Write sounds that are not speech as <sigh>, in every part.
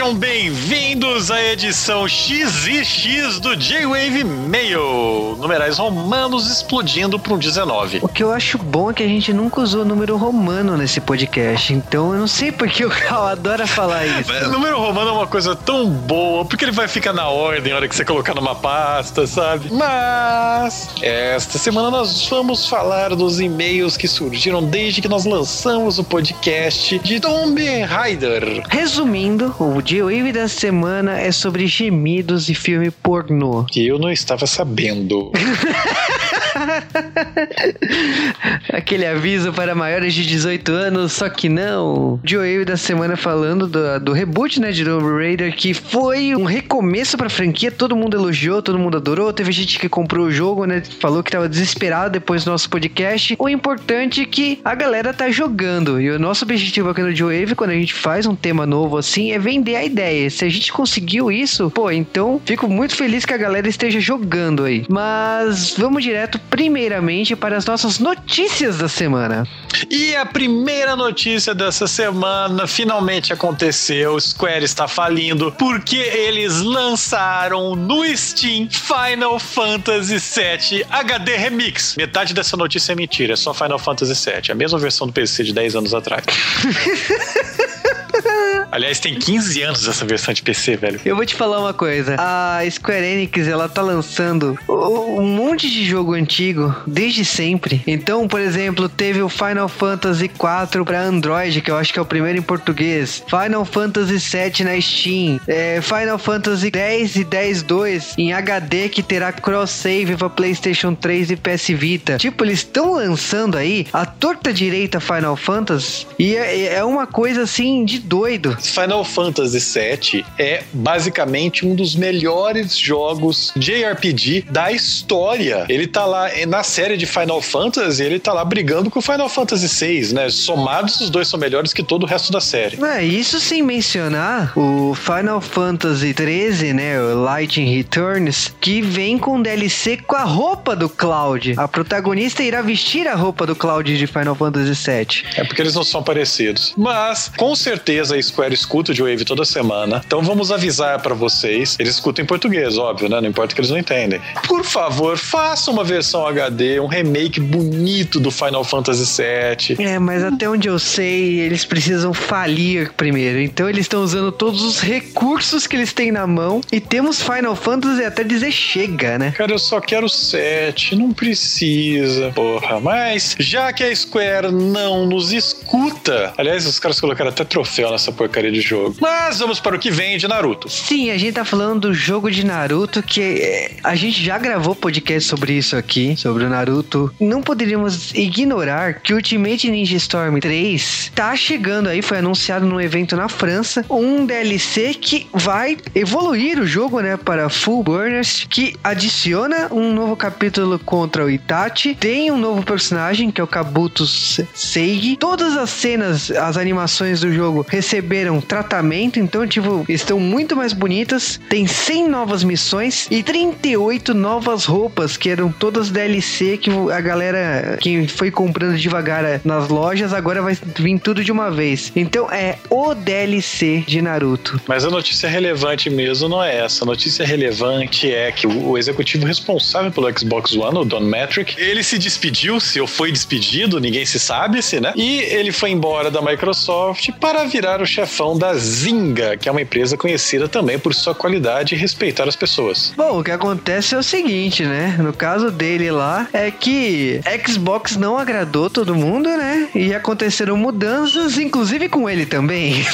Sejam bem-vindos à edição XX do J-Wave Mail. Numerais romanos explodindo para um 19. O que eu acho bom é que a gente nunca usou número romano nesse podcast, então eu não sei porque o Cal adora falar <laughs> isso. É, número romano é uma coisa tão boa, porque ele vai ficar na ordem na hora que você colocar numa pasta, sabe? Mas esta semana nós vamos falar dos e-mails que surgiram desde que nós lançamos o podcast de Tomb Raider. Resumindo, o J-Wave da semana é sobre gemidos e filme pornô. Que eu não estava sabendo. <laughs> <laughs> Aquele aviso para maiores de 18 anos, só que não. Joe da semana falando do, do reboot, né, de Tomb Raider, que foi um recomeço pra franquia, todo mundo elogiou, todo mundo adorou, teve gente que comprou o jogo, né, falou que tava desesperado depois do nosso podcast. O importante é que a galera tá jogando, e o nosso objetivo aqui no Joe quando a gente faz um tema novo assim, é vender a ideia. Se a gente conseguiu isso, pô, então fico muito feliz que a galera esteja jogando aí. Mas vamos direto primeiramente para as nossas notícias da semana. E a primeira notícia dessa semana finalmente aconteceu. Square está falindo porque eles lançaram no Steam Final Fantasy VII HD Remix. Metade dessa notícia é mentira, é só Final Fantasy VII, a mesma versão do PC de 10 anos atrás. <laughs> Aliás, tem 15 anos essa versão de PC, velho. Eu vou te falar uma coisa. A Square Enix, ela tá lançando um monte de jogo antigo desde sempre. Então, por exemplo, teve o Final Fantasy IV para Android, que eu acho que é o primeiro em português. Final Fantasy VII na Steam. É, Final Fantasy X e X-2 em HD, que terá cross-save para PlayStation 3 e PS Vita. Tipo, eles estão lançando aí a torta direita Final Fantasy e é, é uma coisa assim de doido. Final Fantasy VII é basicamente um dos melhores jogos JRPG da história. Ele tá lá na série de Final Fantasy, ele tá lá brigando com o Final Fantasy VI, né? Somados, os dois são melhores que todo o resto da série. É, isso sem mencionar o Final Fantasy 13, né? O Lightning Returns, que vem com DLC com a roupa do Cloud. A protagonista irá vestir a roupa do Cloud de Final Fantasy VII. É porque eles não são parecidos. Mas, com certeza, a Square escuta o J-Wave toda semana. Então vamos avisar para vocês. Eles escutam em português, óbvio, né? Não importa que eles não entendem. Por favor, faça uma versão HD, um remake bonito do Final Fantasy VII. É, mas até onde eu sei, eles precisam falir primeiro. Então eles estão usando todos os recursos que eles têm na mão. E temos Final Fantasy até dizer chega, né? Cara, eu só quero 7, não precisa. Porra, mas já que a Square não nos escuta. Aliás, os caras colocaram até troféu nessa porcaria de jogo. Mas vamos para o que vem de Naruto. Sim, a gente tá falando do jogo de Naruto que é, a gente já gravou podcast sobre isso aqui, sobre o Naruto. Não poderíamos ignorar que Ultimate Ninja Storm 3 tá chegando aí, foi anunciado num evento na França, um DLC que vai evoluir o jogo, né, para Full Burners, que adiciona um novo capítulo contra o Itachi, tem um novo personagem que é o Kabuto Seigi. Todas as cenas, as animações do jogo receberam tratamento, então, tipo, estão muito mais bonitas. Tem 100 novas missões e 38 novas roupas, que eram todas DLC que a galera que foi comprando devagar eh, nas lojas, agora vai vir tudo de uma vez. Então é o DLC de Naruto. Mas a notícia relevante mesmo não é essa. A notícia relevante é que o executivo responsável pelo Xbox One, o Don Metric, ele se despediu, se ou foi despedido, ninguém se sabe se, né? E ele foi embora da Microsoft para virar o chefão da Zynga, que é uma empresa conhecida também por sua qualidade e respeitar as pessoas. Bom, o que acontece é o seguinte, né? No caso dele lá, é que Xbox não agradou todo mundo, né? E aconteceram mudanças, inclusive com ele também. <laughs>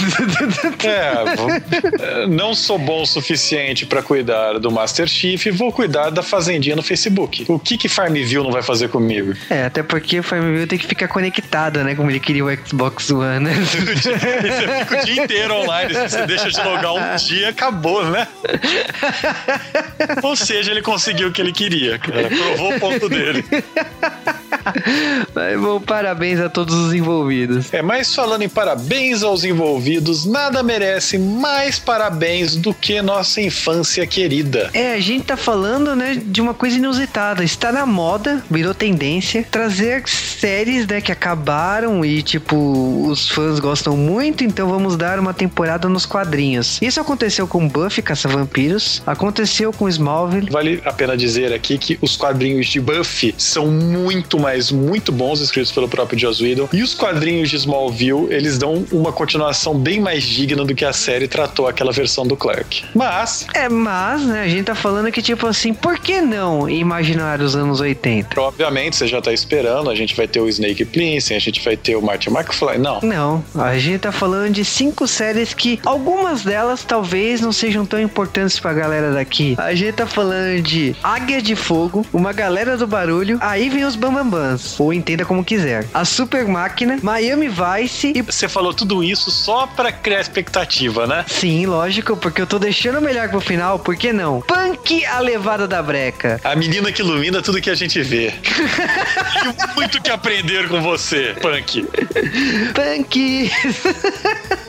É, não sou bom o suficiente para cuidar do Master Chief, vou cuidar da fazendinha no Facebook. O que que Farmville não vai fazer comigo? É, até porque o Farmville tem que ficar conectado, né? Como ele queria o Xbox One. <laughs> <laughs> Né? Dia inteiro online, se você deixa de logar um dia, acabou, né? Ou seja, ele conseguiu o que ele queria, cara. Provou o ponto dele. Mas bom, parabéns a todos os envolvidos. É, mas falando em parabéns aos envolvidos, nada merece mais parabéns do que nossa infância querida. É, a gente tá falando, né, de uma coisa inusitada. Está na moda, virou tendência, trazer séries, né, que acabaram e, tipo, os fãs gostam muito, então vamos dar uma temporada nos quadrinhos. Isso aconteceu com Buffy Caça-Vampiros, aconteceu com Smallville. Vale a pena dizer aqui que os quadrinhos de Buffy são muito, mas muito bons, escritos pelo próprio Joss Whedon. E os quadrinhos de Smallville, eles dão uma continuação bem mais digna do que a série tratou aquela versão do Clark. Mas... É, mas, né, a gente tá falando que, tipo assim, por que não imaginar os anos 80? Obviamente, você já tá esperando, a gente vai ter o Snake Plissken, a gente vai ter o Martin McFly. Não. Não, a gente tá falando de cinco séries que algumas delas talvez não sejam tão importantes pra galera daqui. A gente tá falando de Águia de Fogo, Uma Galera do Barulho, aí vem os Ou entenda como quiser. A Super Máquina, Miami Vice e... Você falou tudo isso só pra criar expectativa, né? Sim, lógico, porque eu tô deixando melhor pro final, por que não? Punk, a levada da breca. A menina que ilumina tudo que a gente vê. Tenho muito que aprender com você, Punk. <laughs> Punk! <laughs>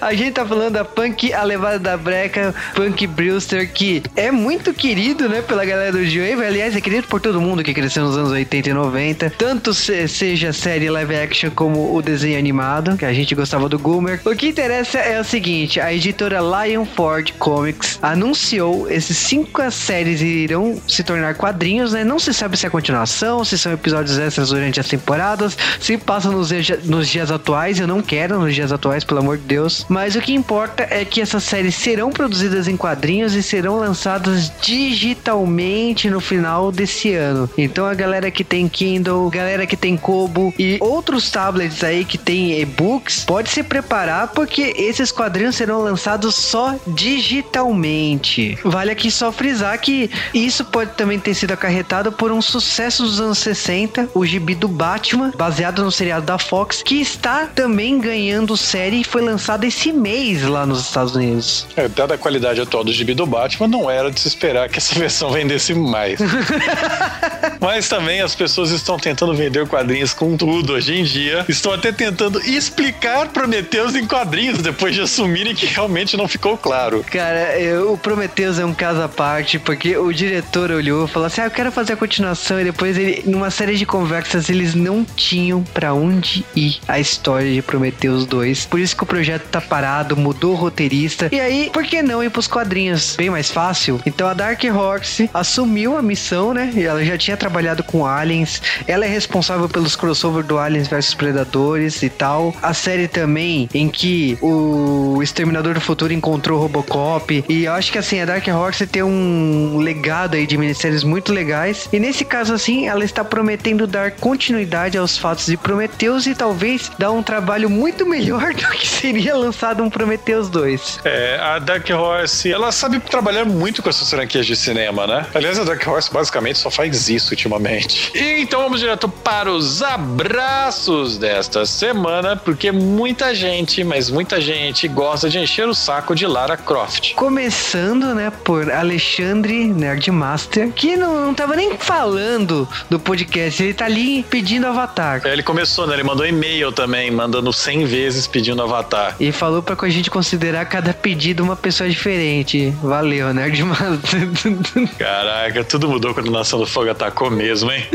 A gente tá falando da Punk, a levada da breca, Punk Brewster, que é muito querido, né, pela galera do G-Wave. Aliás, é querido por todo mundo que cresceu nos anos 80 e 90. Tanto se, seja série live action como o desenho animado, que a gente gostava do Goomer. O que interessa é o seguinte: a editora Lion Ford Comics anunciou esses cinco séries irão se tornar quadrinhos, né? Não se sabe se é continuação, se são episódios extras durante as temporadas, se passam nos, nos dias atuais. Eu não quero nos dias atuais, pelo amor de Deus. Mas o que importa é que essas séries serão produzidas em quadrinhos e serão lançadas digitalmente no final desse ano. Então a galera que tem Kindle, galera que tem Kobo e outros tablets aí que tem e-books, pode se preparar porque esses quadrinhos serão lançados só digitalmente. Vale aqui só frisar que isso pode também ter sido acarretado por um sucesso dos anos 60, o gibi do Batman, baseado no seriado da Fox, que está também ganhando série e foi lançado esse mês lá nos Estados Unidos. É, dada a qualidade atual do gibi do Batman, não era de se esperar que essa <laughs> versão vendesse mais. <laughs> Mas também as pessoas estão tentando vender quadrinhos com tudo hoje em dia. Estão até tentando explicar Prometheus em quadrinhos depois de assumirem que realmente não ficou claro. Cara, eu, o Prometheus é um caso à parte, porque o diretor olhou e falou assim: ah, eu quero fazer a continuação. E depois, ele, numa série de conversas, eles não tinham para onde ir a história de Prometheus 2. Por isso que o projeto tá parado, mudou o roteirista. E aí, por que não ir pros quadrinhos? Bem mais fácil. Então a Dark Horse assumiu a missão, né? E ela já tinha trabalhado com Aliens. Ela é responsável pelos crossover do Aliens versus Predadores e tal. A série também em que o Exterminador do Futuro encontrou Robocop. E eu acho que assim, a Dark Horse tem um legado aí de minisséries muito legais. E nesse caso, assim, ela está prometendo dar continuidade aos fatos de Prometheus e talvez dar um trabalho muito melhor <laughs> do que seria lançado um Prometheus 2. É, a Dark Horse, ela sabe trabalhar muito com essas franquias de cinema, né? Aliás, a Dark Horse basicamente só faz isso ultimamente. E então vamos direto para os abraços desta semana, porque muita gente, mas muita gente gosta de encher o saco de Lara Croft. Começando, né, por Alexandre Nerdmaster, que não, não tava nem falando do podcast, ele tá ali pedindo Avatar. É, ele começou, né? Ele mandou e-mail também, mandando 100 vezes pedindo Avatar. E falou pra a gente considerar cada pedido uma pessoa diferente. Valeu, Nerdmaster. <laughs> Caraca, tudo mudou quando a Nação do Fogo atacou mesmo, hein?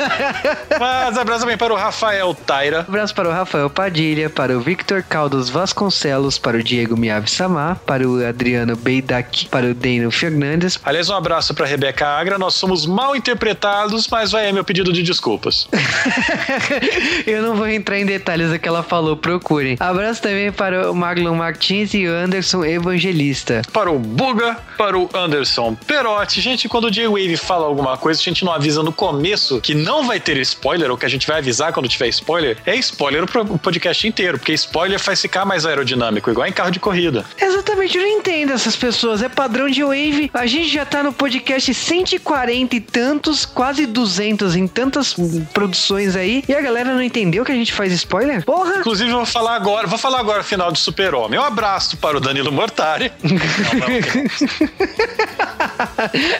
<laughs> Mas abraço também para o Rafael Taira. Abraço para o Rafael Padilha, para o Victor Caldas Vasconcelos, para o Diego Miyavi Samar, para o Adriano Beidak, para o Deno Fernandes. Aliás, um abraço para Rebeca Agra. Nós somos mal interpretados, mas vai aí meu pedido de desculpas. <laughs> Eu não vou entrar em detalhes do que ela falou, procurem. Abraço também para o Marlon Martins e o Anderson Evangelista. Para o Buga, para o Anderson Perotti. Gente, quando o J-Wave fala alguma coisa, a gente não avisa no começo que não vai ter spoiler, ou que a gente vai avisar quando tiver spoiler, é spoiler o podcast inteiro, porque spoiler faz ficar mais aerodinâmico, igual em carro de corrida. Exatamente, eu não entendo essas pessoas. É padrão de Wave. A gente já tá no podcast 140 e tantos, quase 200 em tantas produções aí, e a galera não entendeu que a gente faz spoiler? Porra! Inclusive, eu vou falar agora, vou falar agora final de Super-Homem. Um abraço para o Danilo Mortari. não, não, não. <laughs>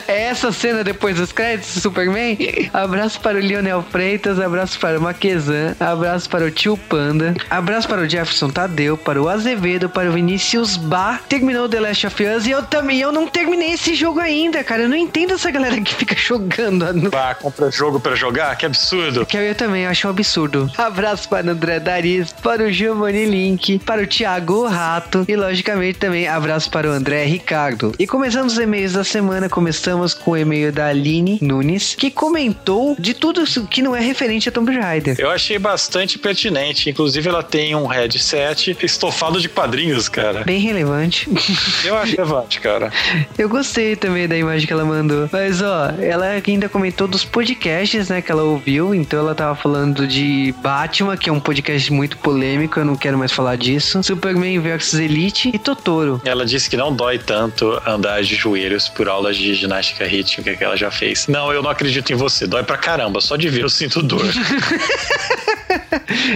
é essa cena depois dos créditos Superman? Abraço para o Lionel Freitas, abraço para o Maquezan, abraço para o Tio Panda, abraço para o Jefferson Tadeu, para o Azevedo, para o Vinícius Bar. Terminou The Last of Us e eu também, eu não terminei esse jogo ainda, cara. Eu não entendo essa galera que fica jogando. Ah, compra jogo para jogar? Que absurdo. Que eu também acho um absurdo. Abraço para o André Dariz, para o Giovanni Link, para o Thiago Rato e, logicamente, também abraço para o André Ricardo. E começando os e-mails da semana, começamos com o e-mail da Aline Nunes, que comentou de tudo que não é referente a Tomb Raider. Eu achei bastante pertinente. Inclusive, ela tem um headset estofado de quadrinhos, cara. Bem relevante. <laughs> Eu acho relevante, cara. Eu gostei também da imagem que ela mandou. Mas, ó, ela ainda comentou dos podcasts, né, que ela ouviu. Então, ela tava falando de Batman, que é um podcast muito polêmico. Eu não quero mais falar disso. Superman vs Elite e Totoro. Ela disse que não dói tanto andar de joelhos por aulas de ginástica rítmica que ela já fez. Não, eu não acredito em você. Dói pra caramba. Só de ver eu sinto dor. <laughs>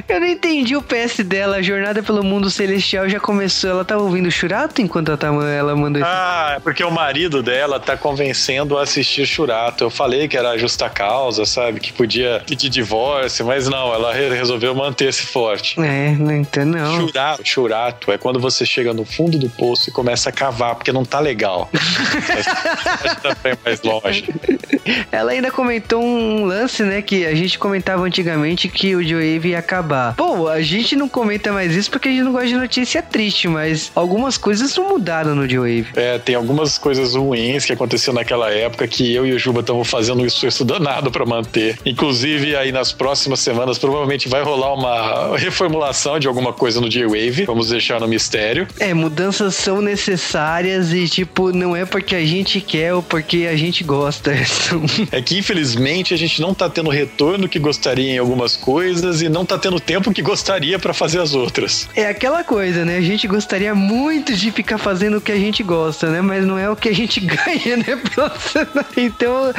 eu não entendi o PS dela. A jornada pelo mundo celestial já começou. Ela tava ouvindo Churato enquanto ela, tava, ela mandou isso. Ah, é porque o marido dela tá convencendo a assistir Churato. Eu falei que era justa causa, sabe? Que podia pedir divórcio, mas não, ela resolveu manter-se forte. É, não entendo não. Churato, churato é quando você chega no fundo do poço e começa a cavar, porque não tá legal. <laughs> Também mais longe. Ela ainda comentou um lance, né? Que a gente comentava antigamente que o Joe ia acabar. Pô, a gente não comenta mais isso porque a gente não gosta de notícia triste, mas algumas coisas não mudaram no J-Wave. É, tem algumas coisas ruins que aconteceu naquela época que eu e o Juba estamos fazendo um esforço danado para manter. Inclusive, aí nas próximas semanas, provavelmente vai rolar uma reformulação de alguma coisa no J-Wave. Vamos deixar no mistério. É, mudanças são necessárias e, tipo, não é porque a gente quer ou porque a gente gosta. <laughs> é que, infelizmente, a gente não tá tendo retorno que gostaria em algumas coisas e não tá tendo tempo que gostaria para fazer as outras. É aquela coisa, né? A gente gostaria muito de ficar fazendo o que a gente gosta, né? Mas não é o que a gente <laughs> ganha, né? Então,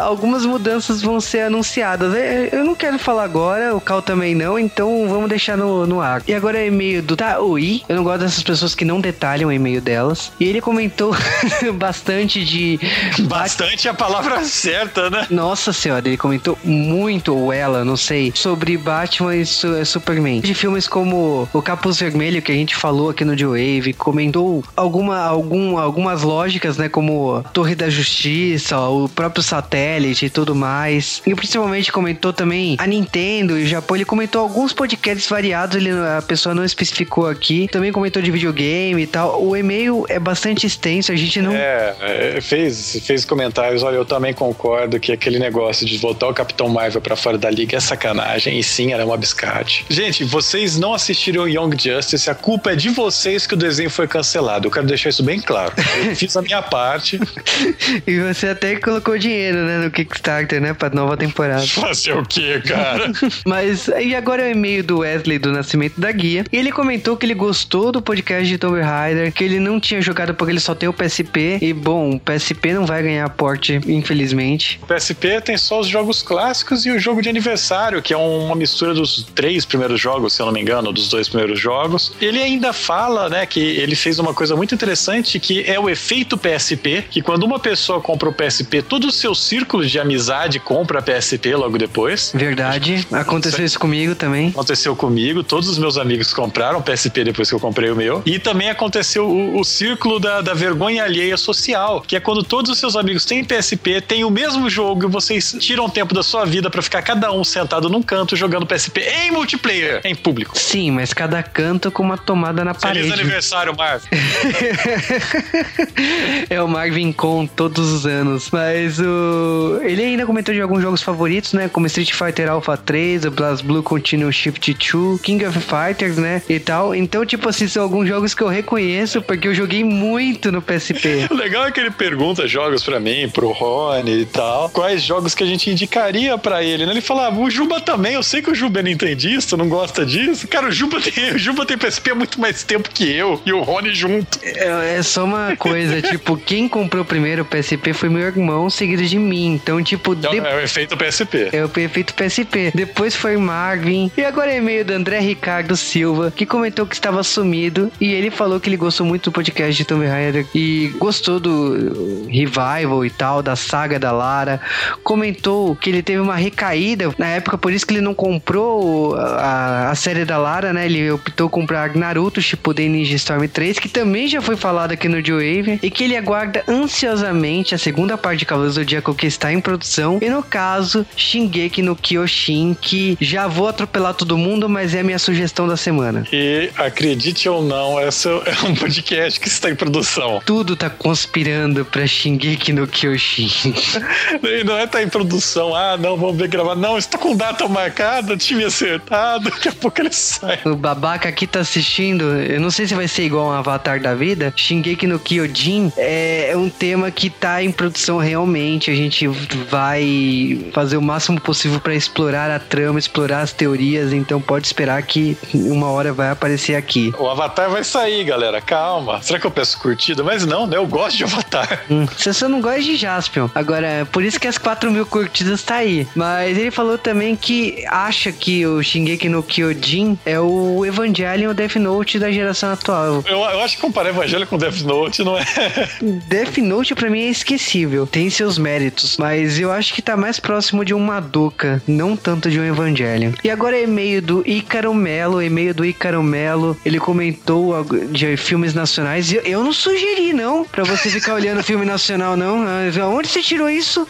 algumas mudanças vão ser anunciadas. É, eu não quero falar agora, o Cal também não, então vamos deixar no, no ar. E agora é e-mail do Taoi. Eu não gosto dessas pessoas que não detalham o e-mail delas. E ele comentou <laughs> bastante de. Bastante é a palavra certa, né? Nossa senhora, ele comentou muito, ou ela, não sei, sobre Batman e é Superman. De filmes como O Capuz Vermelho, que a gente falou aqui no J-Wave, comentou alguma, algum, algumas lógicas, né? Como Torre da Justiça, o próprio satélite e tudo mais. E principalmente comentou também a Nintendo e o Japão. Ele comentou alguns podcasts variados, ele, a pessoa não especificou aqui. Também comentou de videogame e tal. O e-mail é bastante extenso, a gente não. É, é fez, fez comentários. Olha, eu também concordo que aquele negócio de voltar o Capitão Marvel para fora da liga é sacanagem. E sim, era uma biscate. Gente, vocês não assistiram Young Justice, a culpa é de vocês que o desenho foi cancelado. Eu quero deixar isso bem claro. Eu fiz a minha parte. <laughs> e você até colocou dinheiro, né, no Kickstarter, né, pra nova temporada. Fazer o quê, cara? <laughs> Mas, e agora é o e-mail do Wesley do Nascimento da Guia. E ele comentou que ele gostou do podcast de Tomb Raider, que ele não tinha jogado porque ele só tem o PSP. E, bom, o PSP não vai ganhar porte, infelizmente. O PSP tem só os jogos clássicos e o jogo de aniversário, que é uma mistura dos três primeiros jogos, se eu não me engano, dos dois primeiros jogos. Ele ainda fala, né, que ele fez uma coisa muito interessante, que é o efeito PSP, que quando uma pessoa compra o PSP, todo o seu círculo de amizade compra PSP logo depois. Verdade. Aconteceu isso comigo também. Aconteceu comigo. Todos os meus amigos compraram PSP depois que eu comprei o meu. E também aconteceu o, o círculo da, da vergonha alheia social, que é quando todos os seus amigos têm PSP, têm o mesmo jogo e vocês tiram tempo da sua vida para ficar cada um sentado num canto jogando PSP em multiplayer, em público. Sim, mas cada canto com uma tomada na Feliz parede. Feliz aniversário, Marvin. <laughs> é o Marvin com todos os anos. Mas o. Ele ainda comentou de alguns jogos favoritos, né? Como Street Fighter Alpha 3, o Blast Blue Continuous Shift 2, King of Fighters, né? E tal. Então, tipo assim, são alguns jogos que eu reconheço porque eu joguei muito no PSP. <laughs> o legal é que ele pergunta jogos para mim, pro Rony e tal. Quais jogos que a gente indicaria para ele, né? Ele fala, ah, o Juba também, eu sei que o Juba é nintendista, não gosta disso. Cara, o Juba tem, o Juba tem PSP há muito mais tempo que eu e o Rony junto. É, é só uma coisa, <laughs> tipo, quem comprou primeiro o PSP foi meu irmão, seguido de mim. Então, tipo. É, de... é o efeito PSP. É o efeito PSP. Depois foi Marvin. E agora é e-mail do André Ricardo Silva, que comentou que estava sumido. E ele falou que ele gostou muito do podcast de Tomb Raider e gostou do revival e tal, da saga da Lara. Comentou que ele teve uma recaída na época, por isso que ele não comprou a, a série da Lara, né? Ele optou comprar Naruto Shippuden Ninja Storm 3, que também já foi falado aqui no J-Wave, e que ele aguarda ansiosamente a segunda parte de Cavaleiros do Zodíaco que está em produção. E no caso, Shingeki no Kyoshin, que já vou atropelar todo mundo, mas é a minha sugestão da semana. E acredite ou não, esse é um podcast que está em produção. Tudo tá conspirando pra Shingeki no Kyoshin. <laughs> não é tá em produção, ah, não, vamos ver gravar. Não, está com data marcada, acertado, daqui a pouco ele sai. O babaca aqui tá assistindo, eu não sei se vai ser igual um Avatar da vida. Shingeki no Kyojin é um tema que tá em produção realmente. A gente vai fazer o máximo possível para explorar a trama, explorar as teorias, então pode esperar que uma hora vai aparecer aqui. O Avatar vai sair, galera, calma. Será que eu peço curtida? Mas não, né? Eu gosto de Avatar. <laughs> Hum, você só não gosta de Jaspion. Agora, por isso que as 4 mil curtidas tá aí. Mas ele falou também que acha que o Shingeki no Kyojin é o Evangelion Death Note da geração atual. Eu, eu acho que comparar Evangelho com Death Note não é. <laughs> Death Note pra mim é esquecível. Tem seus méritos. Mas eu acho que tá mais próximo de um Madoka, não tanto de um Evangelion. E agora é e-mail do Ícaro Melo, e-mail do Ícaro Melo. Ele comentou de filmes nacionais. Eu, eu não sugeri, não, pra você ficar olhando filme nacional, não. Ah, onde você tirou isso?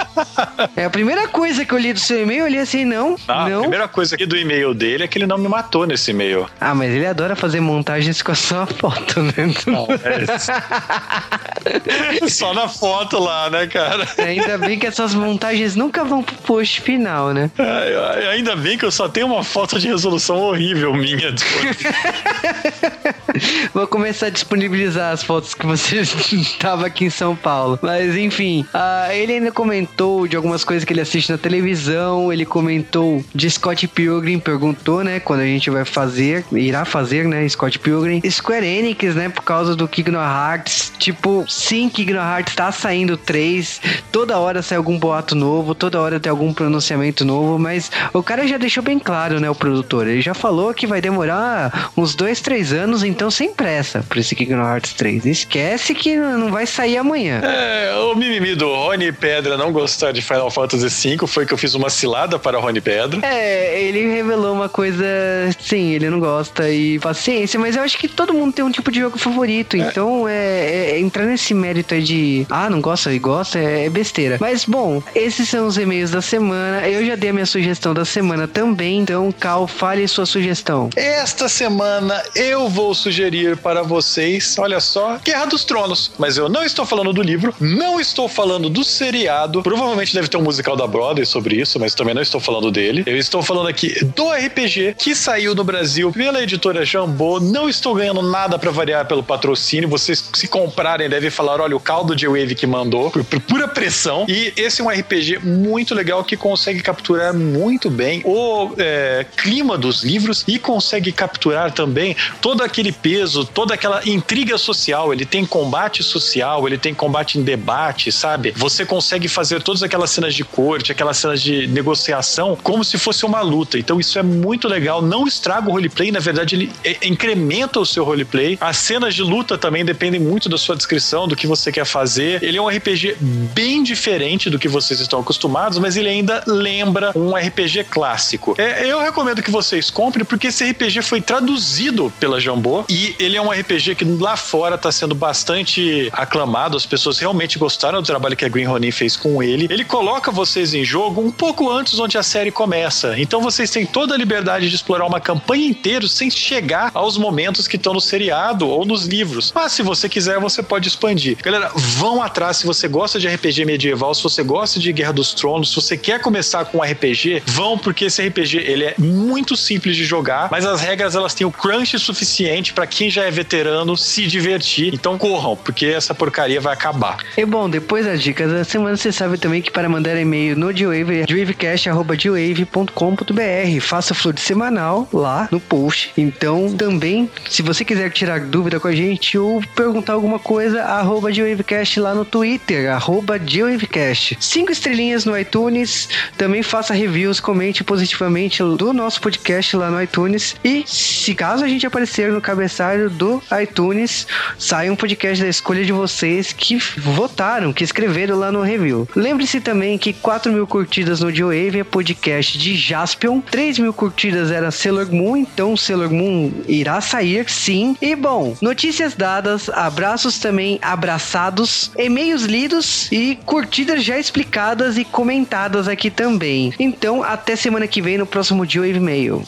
<laughs> é a primeira coisa que eu li do seu e-mail, eu li assim, não. Ah, não. A primeira coisa aqui do e-mail dele é que ele não me matou nesse e-mail. Ah, mas ele adora fazer montagens com a sua foto, né? Não, é <laughs> Só na foto lá, né, cara? Ainda bem que essas montagens nunca vão pro post final, né? É, ainda bem que eu só tenho uma foto de resolução horrível minha. <laughs> Vou começar a disponibilizar as fotos que você <laughs> estava aqui em São Paulo. Mas enfim, uh, ele ainda comentou de algumas coisas que ele assiste na televisão. Ele comentou de Scott Pilgrim, perguntou, né, quando a gente vai fazer, irá fazer, né, Scott Pilgrim. Square Enix, né, por causa do Kingdom Hearts. Tipo, sim, Kingdom Hearts tá saindo 3. Toda hora sai algum boato novo, toda hora tem algum pronunciamento novo, mas o cara já deixou bem claro, né, o produtor. Ele já falou que vai demorar uns 2, 3 anos, então sem pressa pra esse Kingdom Hearts 3. Esquece que não vai sair amanhã. É, o mimimi do Rony Pedra não gostar de Final Fantasy V foi que eu fiz uma cilada para o Rony Pedra. É, ele revelou uma coisa, sim, ele não gosta e paciência, mas eu acho que todo mundo tem um tipo de jogo favorito, é. então é, é, entrar nesse mérito aí de, ah, não gosta e gosta, é, é besteira. Mas, bom, esses são os e-mails da semana, eu já dei a minha sugestão da semana também, então, Cal, fale sua sugestão. Esta semana eu vou sugerir para vocês, olha só, Guerra dos Tronos, mas eu não estou falando do livro, não estou falando do seriado, provavelmente deve ter um musical da Broadway sobre isso, mas também não estou falando dele. Eu estou falando aqui do RPG que saiu no Brasil pela editora Jambô, não estou ganhando nada para variar pelo patrocínio, vocês se comprarem devem falar, olha, o caldo de Wave que mandou, por, por pura pressão, e esse é um RPG muito legal que consegue capturar muito bem o é, clima dos livros e consegue capturar também todo aquele peso, toda aquela intriga social, ele tem combate social, ele tem combate em debate, sabe? Você consegue fazer todas aquelas cenas de corte, aquelas cenas de negociação, como se fosse uma luta. Então isso é muito legal, não estraga o roleplay, na verdade ele é, incrementa o seu roleplay. As cenas de luta também dependem muito da sua descrição, do que você quer fazer. Ele é um RPG bem diferente do que vocês estão acostumados, mas ele ainda lembra um RPG clássico. É, eu recomendo que vocês comprem, porque esse RPG foi traduzido pela Jambô e ele é um RPG que lá fora está sendo bastante aclamado, as pessoas realmente gostaram do trabalho que a Green Ronin fez com ele. Ele coloca vocês em jogo um pouco antes onde a série começa. Então vocês têm toda a liberdade de explorar uma campanha inteira sem chegar aos momentos que estão no seriado ou nos livros. Mas se você quiser, você pode expandir. Galera, vão atrás se você gosta de RPG medieval, se você gosta de Guerra dos Tronos, se você quer começar com RPG, vão porque esse RPG ele é muito simples de jogar, mas as regras elas têm o crunch suficiente para quem já é veterano se divertir. Então corram, porque essa porcaria vai acabar. E bom, depois das dicas da semana, você sabe também que para mandar e-mail no D-Wave, Faça flor semanal lá no post. Então, também, se você quiser tirar dúvida com a gente ou perguntar alguma coisa, arroba lá no Twitter, arroba Cinco estrelinhas no iTunes. Também faça reviews, comente positivamente do nosso podcast lá no iTunes. E se caso a gente aparecer no cabeçalho do iTunes, sai um podcast da escolha de vocês que votaram, que escreveram lá no review. Lembre-se também que 4 mil curtidas no Joe é podcast de Jaspion, 3 mil curtidas era Sailor Moon, então Sailor Moon irá sair sim. E bom, notícias dadas, abraços também abraçados, e-mails lidos e curtidas já explicadas e comentadas aqui também. Então, até semana que vem no próximo Joe Mail.